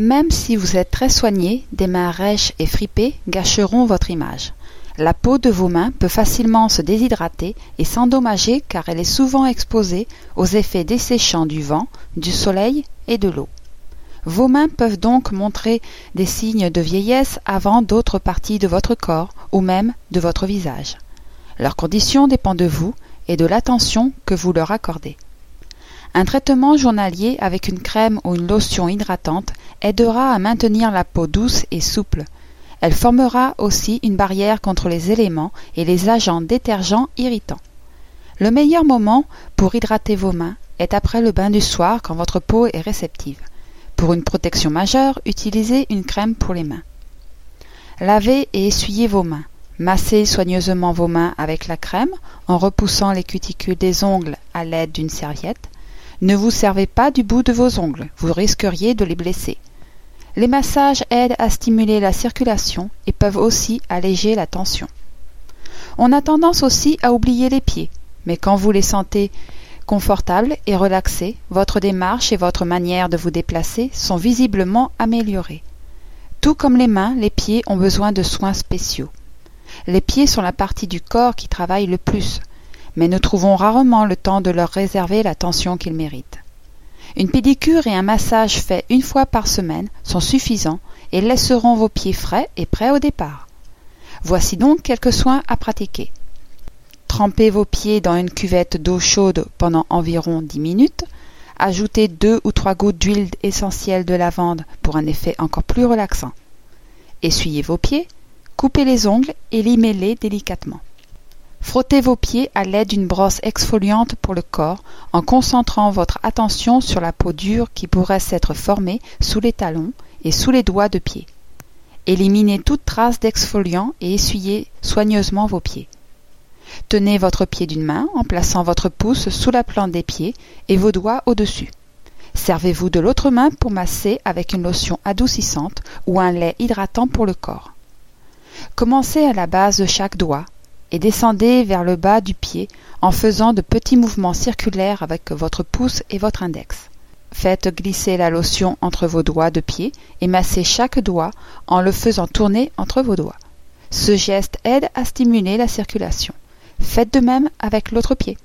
Même si vous êtes très soigné, des mains rêches et fripées gâcheront votre image. La peau de vos mains peut facilement se déshydrater et s'endommager car elle est souvent exposée aux effets desséchants du vent, du soleil et de l'eau. Vos mains peuvent donc montrer des signes de vieillesse avant d'autres parties de votre corps ou même de votre visage. Leur condition dépend de vous et de l'attention que vous leur accordez. Un traitement journalier avec une crème ou une lotion hydratante aidera à maintenir la peau douce et souple. Elle formera aussi une barrière contre les éléments et les agents détergents irritants. Le meilleur moment pour hydrater vos mains est après le bain du soir quand votre peau est réceptive. Pour une protection majeure, utilisez une crème pour les mains. Lavez et essuyez vos mains. Massez soigneusement vos mains avec la crème en repoussant les cuticules des ongles à l'aide d'une serviette. Ne vous servez pas du bout de vos ongles, vous risqueriez de les blesser. Les massages aident à stimuler la circulation et peuvent aussi alléger la tension. On a tendance aussi à oublier les pieds, mais quand vous les sentez confortables et relaxés, votre démarche et votre manière de vous déplacer sont visiblement améliorées. Tout comme les mains, les pieds ont besoin de soins spéciaux. Les pieds sont la partie du corps qui travaille le plus, mais nous trouvons rarement le temps de leur réserver l'attention qu'ils méritent. Une pédicure et un massage fait une fois par semaine sont suffisants et laisseront vos pieds frais et prêts au départ. Voici donc quelques soins à pratiquer. Trempez vos pieds dans une cuvette d'eau chaude pendant environ dix minutes. Ajoutez deux ou trois gouttes d'huile essentielle de lavande pour un effet encore plus relaxant. Essuyez vos pieds, coupez les ongles et limez-les délicatement. Frottez vos pieds à l'aide d'une brosse exfoliante pour le corps en concentrant votre attention sur la peau dure qui pourrait s'être formée sous les talons et sous les doigts de pied. Éliminez toute trace d'exfoliant et essuyez soigneusement vos pieds. Tenez votre pied d'une main en plaçant votre pouce sous la plante des pieds et vos doigts au-dessus. Servez-vous de l'autre main pour masser avec une lotion adoucissante ou un lait hydratant pour le corps. Commencez à la base de chaque doigt et descendez vers le bas du pied en faisant de petits mouvements circulaires avec votre pouce et votre index. Faites glisser la lotion entre vos doigts de pied et massez chaque doigt en le faisant tourner entre vos doigts. Ce geste aide à stimuler la circulation. Faites de même avec l'autre pied.